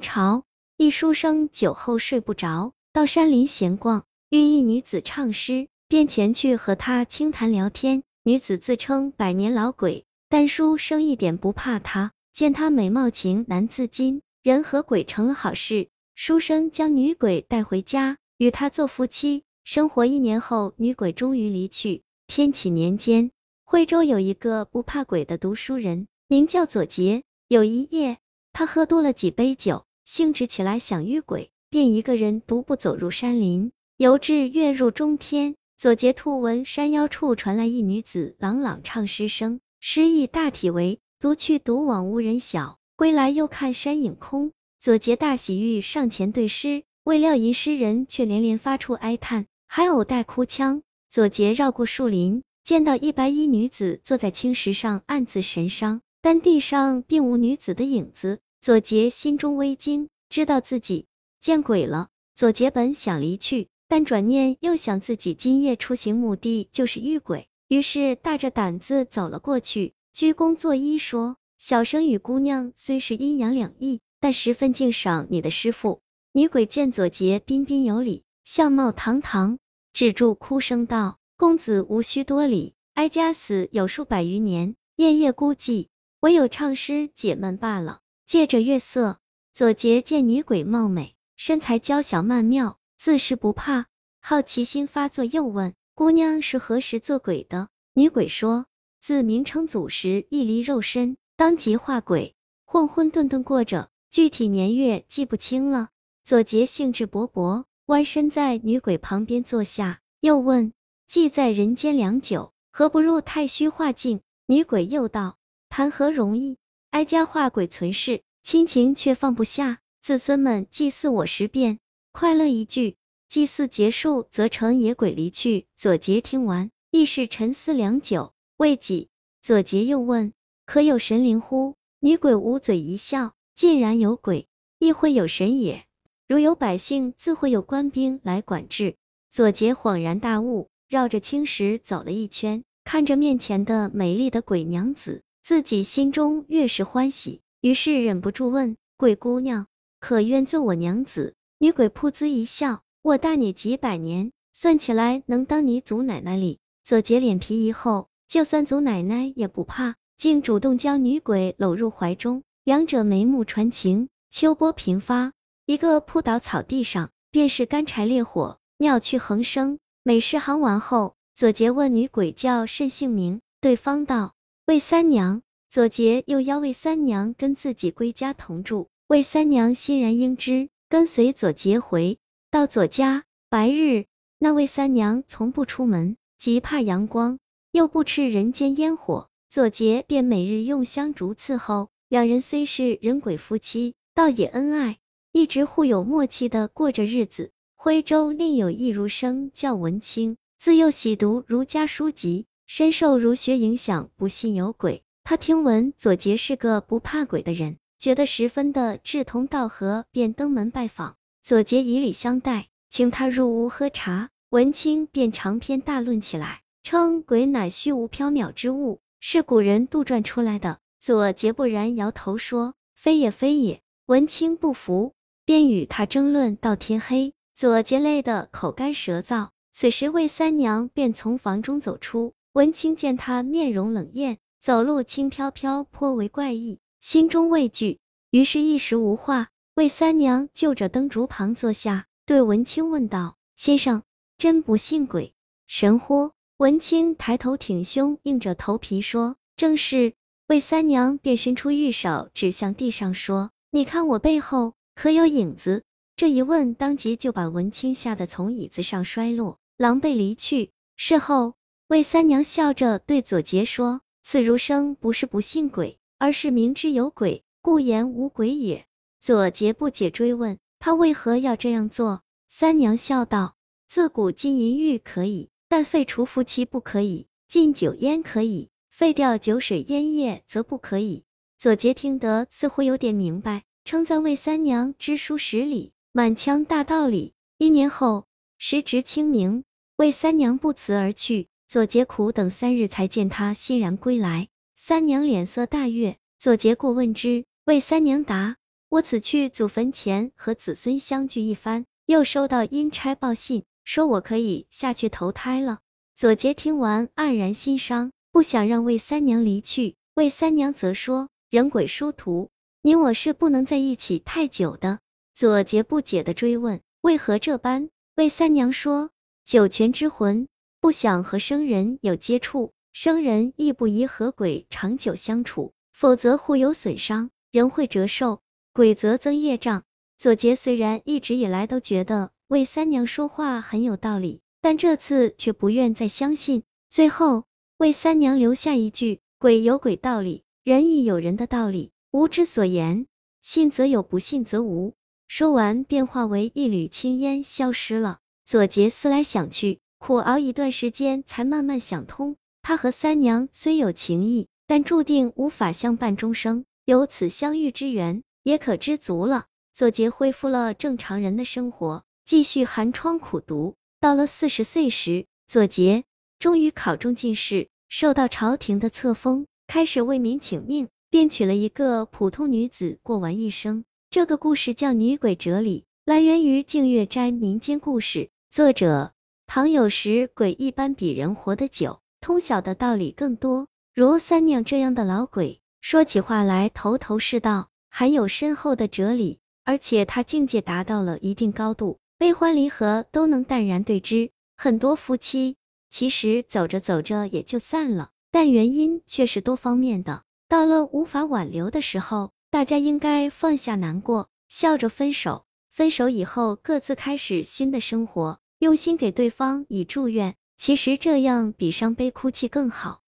朝，一书生酒后睡不着，到山林闲逛，遇一女子唱诗，便前去和她轻谈聊天。女子自称百年老鬼，但书生一点不怕她，见她美貌情难自禁，人和鬼成了好事。书生将女鬼带回家，与她做夫妻，生活一年后，女鬼终于离去。天启年间，惠州有一个不怕鬼的读书人，名叫左杰。有一夜，他喝多了几杯酒，兴致起来想遇鬼，便一个人独步走入山林，游至月入中天，左杰突闻山腰处传来一女子朗朗唱诗声，诗意大体为：独去独往无人晓，归来又看山影空。左杰大喜，欲上前对诗，未料吟诗人却连连发出哀叹，还偶带哭腔。左杰绕过树林，见到一白衣女子坐在青石上，暗自神伤。但地上并无女子的影子，左杰心中微惊，知道自己见鬼了。左杰本想离去，但转念又想自己今夜出行目的就是遇鬼，于是大着胆子走了过去，鞠躬作揖说：“小生与姑娘虽是阴阳两异，但十分敬赏你的师傅。”女鬼见左杰彬彬有礼，相貌堂堂，止住哭声道：“公子无需多礼，哀家死有数百余年，夜夜孤寂。”唯有唱诗解闷罢了。借着月色，左杰见女鬼貌美，身材娇小曼妙，自是不怕。好奇心发作，又问姑娘是何时做鬼的？女鬼说：自明成祖时，一离肉身，当即化鬼，混混沌沌过着，具体年月记不清了。左杰兴致勃勃，弯身在女鬼旁边坐下，又问：既在人间良久，何不入太虚化境？女鬼又道。谈何容易？哀家化鬼存世，亲情却放不下。子孙们祭祀我十遍，快乐一句。祭祀结束，则成野鬼离去。左杰听完，亦是沉思良久，未几，左杰又问：可有神灵乎？女鬼捂嘴一笑：竟然有鬼，亦会有神也。如有百姓，自会有官兵来管制。左杰恍然大悟，绕着青石走了一圈，看着面前的美丽的鬼娘子。自己心中越是欢喜，于是忍不住问鬼姑娘：“可愿做我娘子？”女鬼噗呲一笑：“我大你几百年，算起来能当你祖奶奶哩。”左杰脸皮一厚，就算祖奶奶也不怕，竟主动将女鬼搂入怀中，两者眉目传情，秋波频发，一个扑倒草地上，便是干柴烈火，妙趣横生。美事行完后，左杰问女鬼叫甚姓名，对方道。魏三娘，左杰又邀魏三娘跟自己归家同住，魏三娘欣然应之，跟随左杰回到左家。白日，那魏三娘从不出门，极怕阳光，又不吃人间烟火，左杰便每日用香烛伺候。两人虽是人鬼夫妻，倒也恩爱，一直互有默契的过着日子。徽州另有一儒生叫文清，自幼喜读儒家书籍。深受儒学影响，不信有鬼。他听闻左杰是个不怕鬼的人，觉得十分的志同道合，便登门拜访。左杰以礼相待，请他入屋喝茶。文清便长篇大论起来，称鬼乃虚无缥缈之物，是古人杜撰出来的。左杰不然，摇头说非也非也。文清不服，便与他争论到天黑。左杰累得口干舌燥。此时魏三娘便从房中走出。文清见他面容冷艳，走路轻飘飘，颇为怪异，心中畏惧，于是一时无话。魏三娘就着灯烛旁坐下，对文清问道：“先生，真不信鬼神乎？”文清抬头挺胸，硬着头皮说：“正是。”魏三娘便伸出玉手指向地上说：“你看我背后可有影子？”这一问，当即就把文清吓得从椅子上摔落，狼狈离去。事后。魏三娘笑着对左杰说：“此儒生不是不信鬼，而是明知有鬼，故言无鬼也。”左杰不解追问他为何要这样做。三娘笑道：“自古禁淫欲可以，但废除夫妻不可以；禁酒烟可以，废掉酒水烟叶则不可以。”左杰听得似乎有点明白，称赞魏三娘知书识礼，满腔大道理。一年后，时值清明，魏三娘不辞而去。左杰苦等三日，才见他欣然归来。三娘脸色大悦，左杰过问之，魏三娘答：我此去祖坟前和子孙相聚一番，又收到阴差报信，说我可以下去投胎了。左杰听完黯然心伤，不想让魏三娘离去。魏三娘则说：“人鬼殊途，你我是不能在一起太久的。”左杰不解的追问：“为何这般？”魏三娘说：“九泉之魂不想和生人有接触，生人亦不宜和鬼长久相处，否则互有损伤，人会折寿，鬼则增业障。”左杰虽然一直以来都觉得魏三娘说话很有道理，但这次却不愿再相信。最后，魏三娘留下一句：“鬼有鬼道理，人亦有人的道理，无之所言，信则有，不信则无。”说完，便化为一缕青烟，消失了。左杰思来想去，苦熬一段时间，才慢慢想通。他和三娘虽有情谊，但注定无法相伴终生，有此相遇之缘，也可知足了。左杰恢复了正常人的生活，继续寒窗苦读。到了四十岁时，左杰终于考中进士，受到朝廷的册封，开始为民请命，便娶了一个普通女子，过完一生。这个故事叫《女鬼哲理》，来源于净月斋民间故事，作者唐有时。鬼一般比人活得久，通晓的道理更多。如三娘这样的老鬼，说起话来头头是道，含有深厚的哲理，而且他境界达到了一定高度，悲欢离合都能淡然对之。很多夫妻其实走着走着也就散了，但原因却是多方面的。到了无法挽留的时候。大家应该放下难过，笑着分手。分手以后，各自开始新的生活，用心给对方以祝愿。其实这样比伤悲哭泣更好。